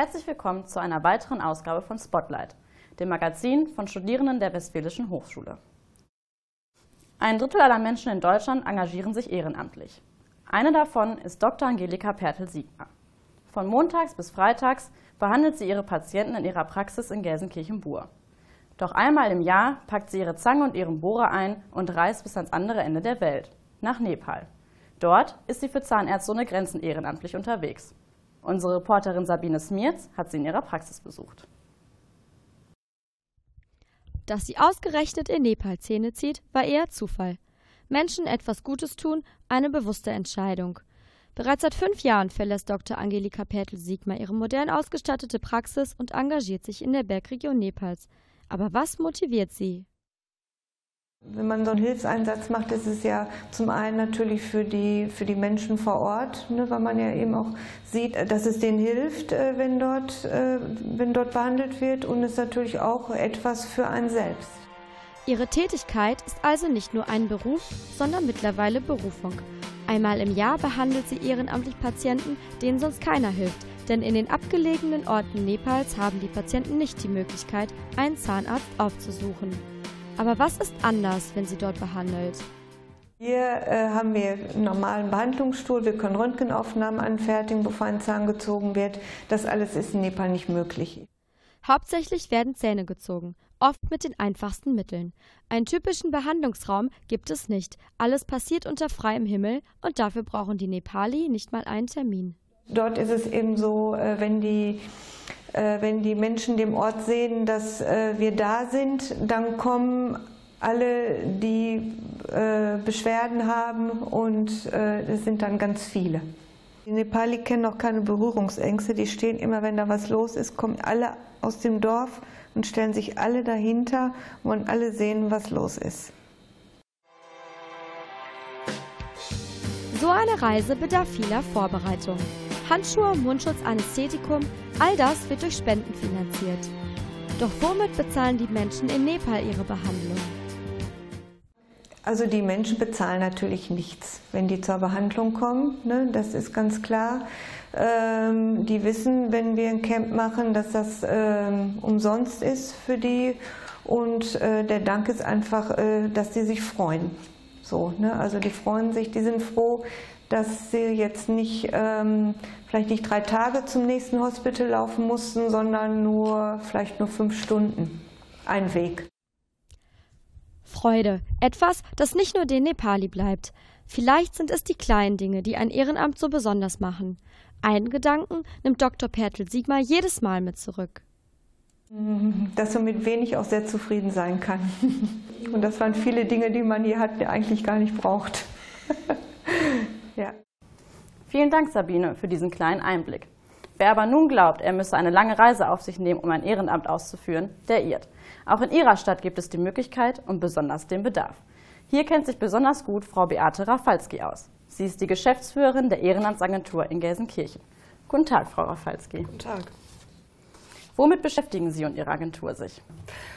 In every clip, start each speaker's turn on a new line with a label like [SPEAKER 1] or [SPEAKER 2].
[SPEAKER 1] Herzlich willkommen zu einer weiteren Ausgabe von Spotlight, dem Magazin von Studierenden der Westfälischen Hochschule. Ein Drittel aller Menschen in Deutschland engagieren sich ehrenamtlich. Eine davon ist Dr. Angelika Pertel-Siegmer. Von montags bis freitags behandelt sie ihre Patienten in ihrer Praxis in Gelsenkirchen-Bur. Doch einmal im Jahr packt sie ihre Zange und ihren Bohrer ein und reist bis ans andere Ende der Welt, nach Nepal. Dort ist sie für Zahnärzte ohne Grenzen ehrenamtlich unterwegs. Unsere Reporterin Sabine Smirz hat sie in ihrer Praxis besucht.
[SPEAKER 2] Dass sie ausgerechnet in Nepal Zähne zieht, war eher Zufall. Menschen etwas Gutes tun, eine bewusste Entscheidung. Bereits seit fünf Jahren verlässt Dr. Angelika Pertel-Siegmer ihre modern ausgestattete Praxis und engagiert sich in der Bergregion Nepals. Aber was motiviert sie?
[SPEAKER 3] Wenn man so einen Hilfseinsatz macht, ist es ja zum einen natürlich für die, für die Menschen vor Ort, ne, weil man ja eben auch sieht, dass es denen hilft, äh, wenn dort, äh, wenn dort behandelt wird und es ist natürlich auch etwas für einen selbst.
[SPEAKER 2] Ihre Tätigkeit ist also nicht nur ein Beruf, sondern mittlerweile Berufung. Einmal im Jahr behandelt sie ehrenamtlich Patienten, denen sonst keiner hilft, denn in den abgelegenen Orten Nepals haben die Patienten nicht die Möglichkeit, einen Zahnarzt aufzusuchen. Aber was ist anders, wenn sie dort behandelt?
[SPEAKER 3] Hier äh, haben wir einen normalen Behandlungsstuhl, wir können Röntgenaufnahmen anfertigen, bevor ein Zahn gezogen wird. Das alles ist in Nepal nicht möglich.
[SPEAKER 2] Hauptsächlich werden Zähne gezogen, oft mit den einfachsten Mitteln. Einen typischen Behandlungsraum gibt es nicht. Alles passiert unter freiem Himmel und dafür brauchen die Nepali nicht mal einen Termin.
[SPEAKER 3] Dort ist es eben so, äh, wenn die wenn die Menschen dem Ort sehen, dass äh, wir da sind, dann kommen alle, die äh, Beschwerden haben und es sind dann ganz viele. Die Nepali kennen auch keine Berührungsängste, die stehen immer, wenn da was los ist, kommen alle aus dem Dorf und stellen sich alle dahinter und alle sehen, was los ist.
[SPEAKER 2] So eine Reise bedarf vieler Vorbereitung. Handschuhe, Mundschutz, Anästhetikum, all das wird durch Spenden finanziert. Doch womit bezahlen die Menschen in Nepal ihre Behandlung?
[SPEAKER 3] Also die Menschen bezahlen natürlich nichts, wenn die zur Behandlung kommen. Ne? Das ist ganz klar. Ähm, die wissen, wenn wir ein Camp machen, dass das ähm, umsonst ist für die. Und äh, der Dank ist einfach, äh, dass die sich freuen. So, ne? Also die freuen sich, die sind froh, dass sie jetzt nicht, ähm, vielleicht nicht drei Tage zum nächsten Hospital laufen mussten, sondern nur vielleicht nur fünf Stunden. Ein Weg.
[SPEAKER 2] Freude. Etwas, das nicht nur den Nepali bleibt. Vielleicht sind es die kleinen Dinge, die ein Ehrenamt so besonders machen. Einen Gedanken nimmt Dr. Pertel Siegmar jedes Mal mit zurück.
[SPEAKER 3] Dass man mit wenig auch sehr zufrieden sein kann. Und das waren viele Dinge, die man hier hat, die eigentlich gar nicht braucht.
[SPEAKER 1] Ja. Vielen Dank, Sabine, für diesen kleinen Einblick. Wer aber nun glaubt, er müsse eine lange Reise auf sich nehmen, um ein Ehrenamt auszuführen, der irrt. Auch in Ihrer Stadt gibt es die Möglichkeit und besonders den Bedarf. Hier kennt sich besonders gut Frau Beate Rafalski aus. Sie ist die Geschäftsführerin der Ehrenamtsagentur in Gelsenkirchen. Guten Tag, Frau Rafalski.
[SPEAKER 4] Guten Tag.
[SPEAKER 1] Womit beschäftigen Sie und Ihre Agentur sich?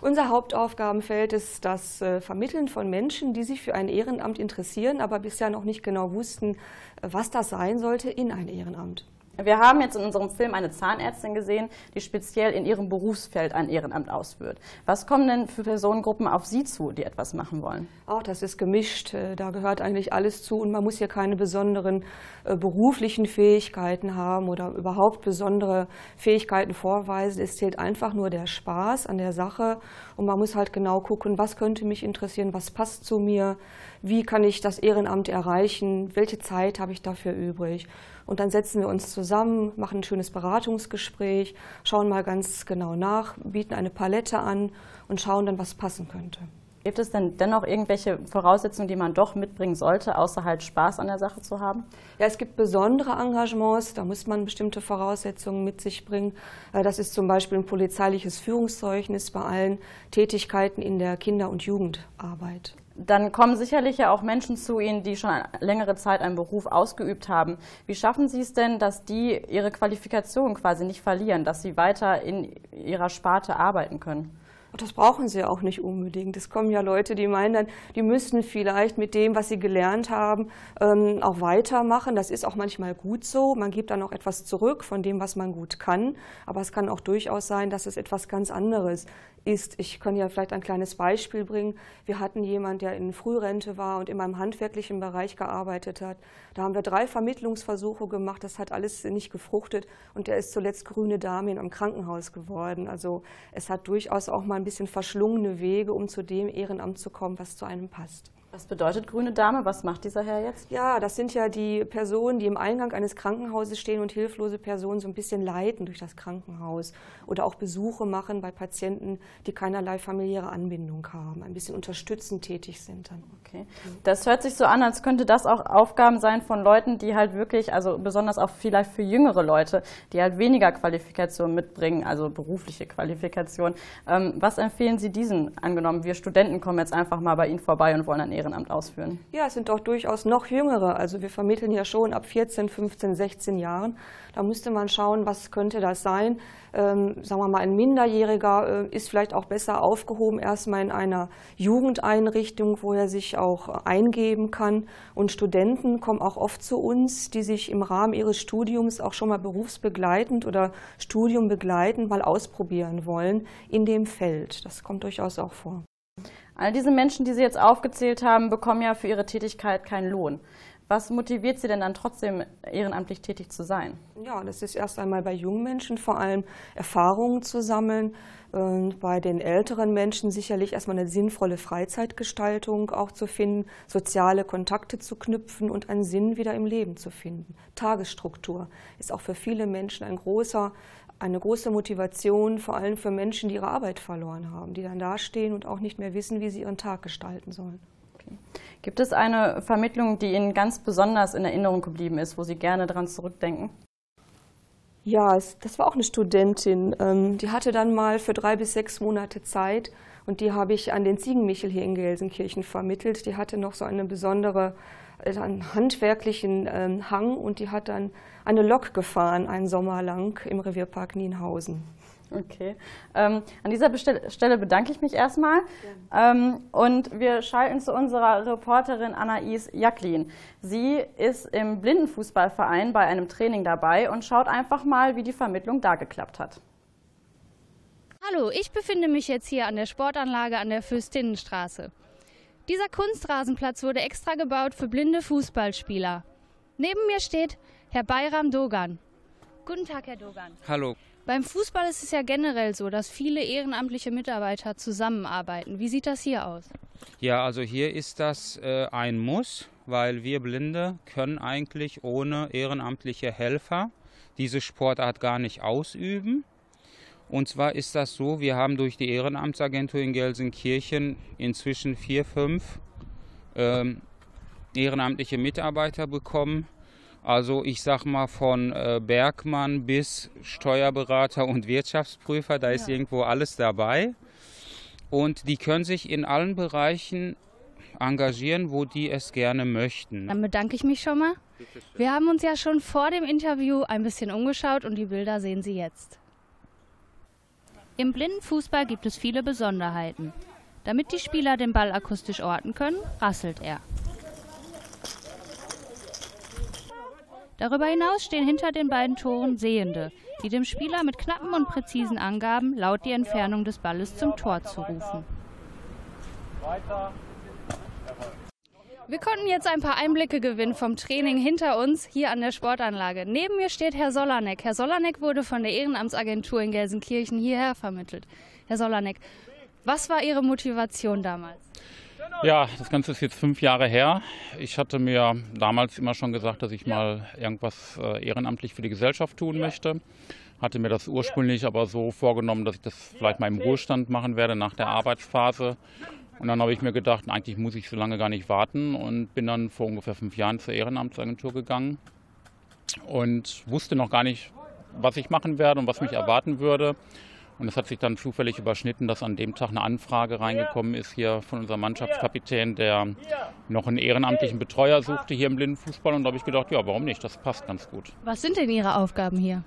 [SPEAKER 4] Unser Hauptaufgabenfeld ist das äh, Vermitteln von Menschen, die sich für ein Ehrenamt interessieren, aber bisher noch nicht genau wussten, was das sein sollte in ein Ehrenamt.
[SPEAKER 1] Wir haben jetzt in unserem Film eine Zahnärztin gesehen, die speziell in ihrem Berufsfeld ein Ehrenamt ausführt. Was kommen denn für Personengruppen auf Sie zu, die etwas machen wollen?
[SPEAKER 4] Auch das ist gemischt. Äh, da gehört eigentlich alles zu und man muss hier keine besonderen äh, beruflichen Fähigkeiten haben oder überhaupt besondere Fähigkeiten vorweisen. Es zählt einfach nur der Spaß an der Sache und man muss halt genau gucken, was könnte mich interessieren, was passt zu mir, wie kann ich das Ehrenamt erreichen, welche Zeit habe ich dafür übrig. Und dann setzen wir uns zusammen, machen ein schönes Beratungsgespräch, schauen mal ganz genau nach, bieten eine Palette an und schauen dann, was passen könnte.
[SPEAKER 1] Gibt es denn dennoch irgendwelche Voraussetzungen, die man doch mitbringen sollte, außer halt Spaß an der Sache zu haben?
[SPEAKER 4] Ja, es gibt besondere Engagements, da muss man bestimmte Voraussetzungen mit sich bringen. Äh, das ist zum Beispiel ein polizeiliches Führungszeugnis bei allen Tätigkeiten in der Kinder- und Jugendarbeit.
[SPEAKER 1] Dann kommen sicherlich ja auch Menschen zu Ihnen, die schon längere Zeit einen Beruf ausgeübt haben. Wie schaffen Sie es denn, dass die ihre Qualifikation quasi nicht verlieren, dass sie weiter in ihrer Sparte arbeiten können?
[SPEAKER 4] Das brauchen sie auch nicht unbedingt. Es kommen ja Leute, die meinen dann, die müssten vielleicht mit dem, was sie gelernt haben, ähm, auch weitermachen. Das ist auch manchmal gut so. Man gibt dann auch etwas zurück von dem, was man gut kann. Aber es kann auch durchaus sein, dass es etwas ganz anderes ist. Ich kann ja vielleicht ein kleines Beispiel bringen. Wir hatten jemanden, der in Frührente war und in meinem handwerklichen Bereich gearbeitet hat. Da haben wir drei Vermittlungsversuche gemacht. Das hat alles nicht gefruchtet und der ist zuletzt grüne Dame in einem Krankenhaus geworden. Also es hat durchaus auch mal ein bisschen verschlungene Wege, um zu dem Ehrenamt zu kommen, was zu einem passt.
[SPEAKER 1] Was bedeutet grüne Dame? Was macht dieser Herr jetzt?
[SPEAKER 4] Ja, das sind ja die Personen, die im Eingang eines Krankenhauses stehen und hilflose Personen so ein bisschen leiten durch das Krankenhaus oder auch Besuche machen bei Patienten, die keinerlei familiäre Anbindung haben, ein bisschen unterstützend tätig sind dann.
[SPEAKER 1] Okay. Das hört sich so an, als könnte das auch Aufgaben sein von Leuten, die halt wirklich, also besonders auch vielleicht für jüngere Leute, die halt weniger Qualifikation mitbringen, also berufliche Qualifikation. Ähm, was empfehlen Sie diesen? Angenommen, wir Studenten kommen jetzt einfach mal bei Ihnen vorbei und wollen ein Ehrenamt Ehrenamt ausführen?
[SPEAKER 4] Ja, es sind doch durchaus noch jüngere. Also wir vermitteln ja schon ab 14, 15, 16 Jahren. Da müsste man schauen, was könnte das sein. Ähm, sagen wir mal, ein Minderjähriger äh, ist vielleicht auch besser aufgehoben erstmal in einer Jugendeinrichtung, wo er sich auch eingeben kann. Und Studenten kommen auch oft zu uns, die sich im Rahmen ihres Studiums auch schon mal berufsbegleitend oder studiumbegleitend mal ausprobieren wollen in dem Feld. Das kommt durchaus auch vor.
[SPEAKER 1] All diese Menschen, die Sie jetzt aufgezählt haben, bekommen ja für ihre Tätigkeit keinen Lohn. Was motiviert Sie denn dann trotzdem, ehrenamtlich tätig zu sein?
[SPEAKER 4] Ja, das ist erst einmal bei jungen Menschen vor allem Erfahrungen zu sammeln. Und bei den älteren Menschen sicherlich erstmal eine sinnvolle Freizeitgestaltung auch zu finden, soziale Kontakte zu knüpfen und einen Sinn wieder im Leben zu finden. Tagesstruktur ist auch für viele Menschen ein großer eine große Motivation, vor allem für Menschen, die ihre Arbeit verloren haben, die dann dastehen und auch nicht mehr wissen, wie sie ihren Tag gestalten sollen.
[SPEAKER 1] Okay. Gibt es eine Vermittlung, die Ihnen ganz besonders in Erinnerung geblieben ist, wo Sie gerne daran zurückdenken?
[SPEAKER 4] Ja, das war auch eine Studentin. Ähm, die hatte dann mal für drei bis sechs Monate Zeit und die habe ich an den Ziegenmichel hier in Gelsenkirchen vermittelt. Die hatte noch so eine besondere äh, einen handwerklichen ähm, Hang und die hat dann eine Lok gefahren, einen Sommer lang im Revierpark Nienhausen.
[SPEAKER 1] Okay. Ähm, an dieser Stelle bedanke ich mich erstmal. Ähm, und wir schalten zu unserer Reporterin Anais Jacklin. Sie ist im Blindenfußballverein bei einem Training dabei und schaut einfach mal, wie die Vermittlung da geklappt hat.
[SPEAKER 5] Hallo, ich befinde mich jetzt hier an der Sportanlage an der Fürstinnenstraße. Dieser Kunstrasenplatz wurde extra gebaut für blinde Fußballspieler. Neben mir steht Herr Bayram Dogan. Guten Tag, Herr Dogan.
[SPEAKER 6] Hallo.
[SPEAKER 5] Beim Fußball ist es ja generell so, dass viele ehrenamtliche Mitarbeiter zusammenarbeiten. Wie sieht das hier aus?
[SPEAKER 6] Ja, also hier ist das äh, ein Muss, weil wir Blinde können eigentlich ohne ehrenamtliche Helfer diese Sportart gar nicht ausüben. Und zwar ist das so, wir haben durch die Ehrenamtsagentur in Gelsenkirchen inzwischen vier, fünf ähm, ehrenamtliche Mitarbeiter bekommen. Also ich sag mal von äh, Bergmann bis Steuerberater und Wirtschaftsprüfer, da ist ja. irgendwo alles dabei. Und die können sich in allen Bereichen engagieren, wo die es gerne möchten.
[SPEAKER 5] Dann bedanke ich mich schon mal. Wir haben uns ja schon vor dem Interview ein bisschen umgeschaut und die Bilder sehen Sie jetzt. Im Blindenfußball gibt es viele Besonderheiten. Damit die Spieler den Ball akustisch orten können, rasselt er. Darüber hinaus stehen hinter den beiden Toren Sehende, die dem Spieler mit knappen und präzisen Angaben laut die Entfernung des Balles zum Tor zurufen. Wir konnten jetzt ein paar Einblicke gewinnen vom Training hinter uns hier an der Sportanlage. Neben mir steht Herr Solanek. Herr Solanek wurde von der Ehrenamtsagentur in Gelsenkirchen hierher vermittelt. Herr Solanek, was war Ihre Motivation damals?
[SPEAKER 7] Ja, das Ganze ist jetzt fünf Jahre her. Ich hatte mir damals immer schon gesagt, dass ich mal irgendwas äh, ehrenamtlich für die Gesellschaft tun möchte. Hatte mir das ursprünglich aber so vorgenommen, dass ich das vielleicht mal im Ruhestand machen werde nach der Arbeitsphase. Und dann habe ich mir gedacht, eigentlich muss ich so lange gar nicht warten und bin dann vor ungefähr fünf Jahren zur Ehrenamtsagentur gegangen und wusste noch gar nicht, was ich machen werde und was mich erwarten würde. Und es hat sich dann zufällig überschnitten, dass an dem Tag eine Anfrage reingekommen ist hier von unserem Mannschaftskapitän, der noch einen ehrenamtlichen Betreuer suchte hier im Blindenfußball. Und da habe ich gedacht, ja, warum nicht? Das passt ganz gut.
[SPEAKER 5] Was sind denn Ihre Aufgaben hier?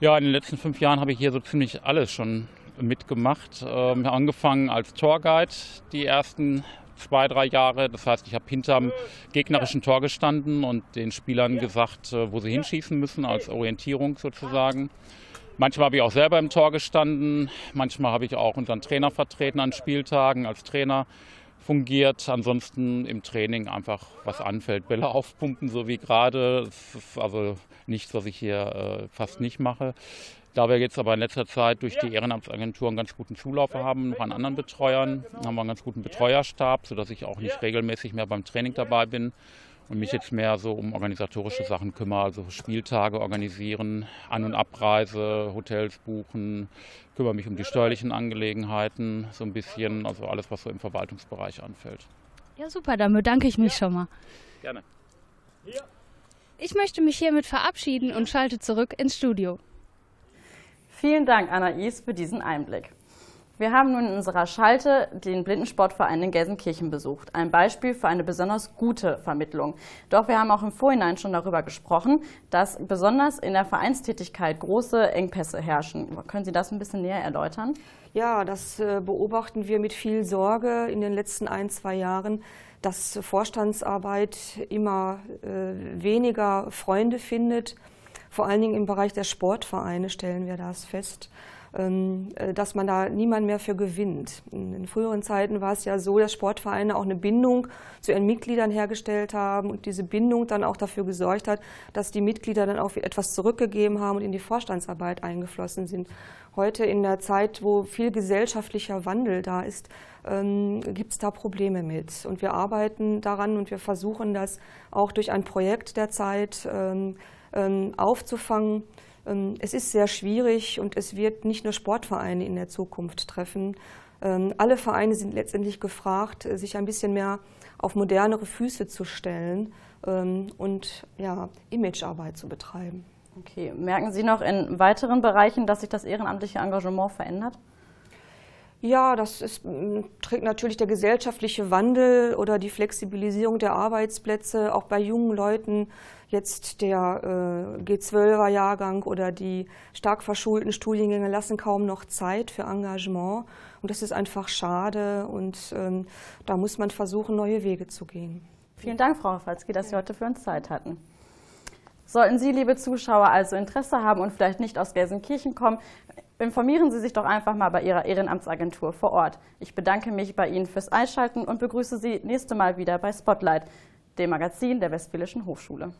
[SPEAKER 7] Ja, in den letzten fünf Jahren habe ich hier so ziemlich alles schon mitgemacht. Ähm, angefangen als Torguide die ersten zwei, drei Jahre. Das heißt, ich habe hinterm gegnerischen Tor gestanden und den Spielern gesagt, äh, wo sie hinschießen müssen, als Orientierung sozusagen. Manchmal habe ich auch selber im Tor gestanden, manchmal habe ich auch unseren Trainer vertreten an Spieltagen als Trainer fungiert. Ansonsten im Training einfach was anfällt, Bälle aufpumpen, so wie gerade. Das ist also nichts, was ich hier äh, fast nicht mache. Da wir jetzt aber in letzter Zeit durch die Ehrenamtsagentur einen ganz guten Zulauf haben, noch an anderen Betreuern, haben wir einen ganz guten Betreuerstab, sodass ich auch nicht regelmäßig mehr beim Training dabei bin und mich jetzt mehr so um organisatorische Sachen kümmere, also Spieltage organisieren, An- und Abreise, Hotels buchen, kümmere mich um die steuerlichen Angelegenheiten, so ein bisschen, also alles, was so im Verwaltungsbereich anfällt.
[SPEAKER 5] Ja, super, dann bedanke ich mich schon mal.
[SPEAKER 7] Gerne.
[SPEAKER 5] Ich möchte mich hiermit verabschieden und schalte zurück ins Studio.
[SPEAKER 1] Vielen Dank, Anais, für diesen Einblick. Wir haben nun in unserer Schalte den Blindensportverein in Gelsenkirchen besucht. Ein Beispiel für eine besonders gute Vermittlung. Doch wir haben auch im Vorhinein schon darüber gesprochen, dass besonders in der Vereinstätigkeit große Engpässe herrschen. Können Sie das ein bisschen näher erläutern?
[SPEAKER 4] Ja, das äh, beobachten wir mit viel Sorge in den letzten ein, zwei Jahren, dass Vorstandsarbeit immer äh, weniger Freunde findet vor allen Dingen im Bereich der Sportvereine stellen wir das fest, dass man da niemand mehr für gewinnt. In früheren Zeiten war es ja so, dass Sportvereine auch eine Bindung zu ihren Mitgliedern hergestellt haben und diese Bindung dann auch dafür gesorgt hat, dass die Mitglieder dann auch etwas zurückgegeben haben und in die Vorstandsarbeit eingeflossen sind. Heute in der Zeit, wo viel gesellschaftlicher Wandel da ist, ähm, gibt es da Probleme mit. Und wir arbeiten daran und wir versuchen das auch durch ein Projekt der Zeit ähm, ähm, aufzufangen. Ähm, es ist sehr schwierig und es wird nicht nur Sportvereine in der Zukunft treffen. Ähm, alle Vereine sind letztendlich gefragt, äh, sich ein bisschen mehr auf modernere Füße zu stellen und ja, Imagearbeit zu betreiben.
[SPEAKER 1] Okay. Merken Sie noch in weiteren Bereichen, dass sich das ehrenamtliche Engagement verändert?
[SPEAKER 4] Ja, das ist, trägt natürlich der gesellschaftliche Wandel oder die Flexibilisierung der Arbeitsplätze auch bei jungen Leuten Jetzt der äh, G12er Jahrgang oder die stark verschulten Studiengänge lassen kaum noch Zeit für Engagement. Und das ist einfach schade und ähm, da muss man versuchen, neue Wege zu gehen.
[SPEAKER 1] Vielen Dank, Frau Falski, dass Sie heute für uns Zeit hatten. Sollten Sie, liebe Zuschauer, also Interesse haben und vielleicht nicht aus Gelsenkirchen kommen, informieren Sie sich doch einfach mal bei Ihrer Ehrenamtsagentur vor Ort. Ich bedanke mich bei Ihnen fürs Einschalten und begrüße Sie nächste Mal wieder bei Spotlight, dem Magazin der Westfälischen Hochschule.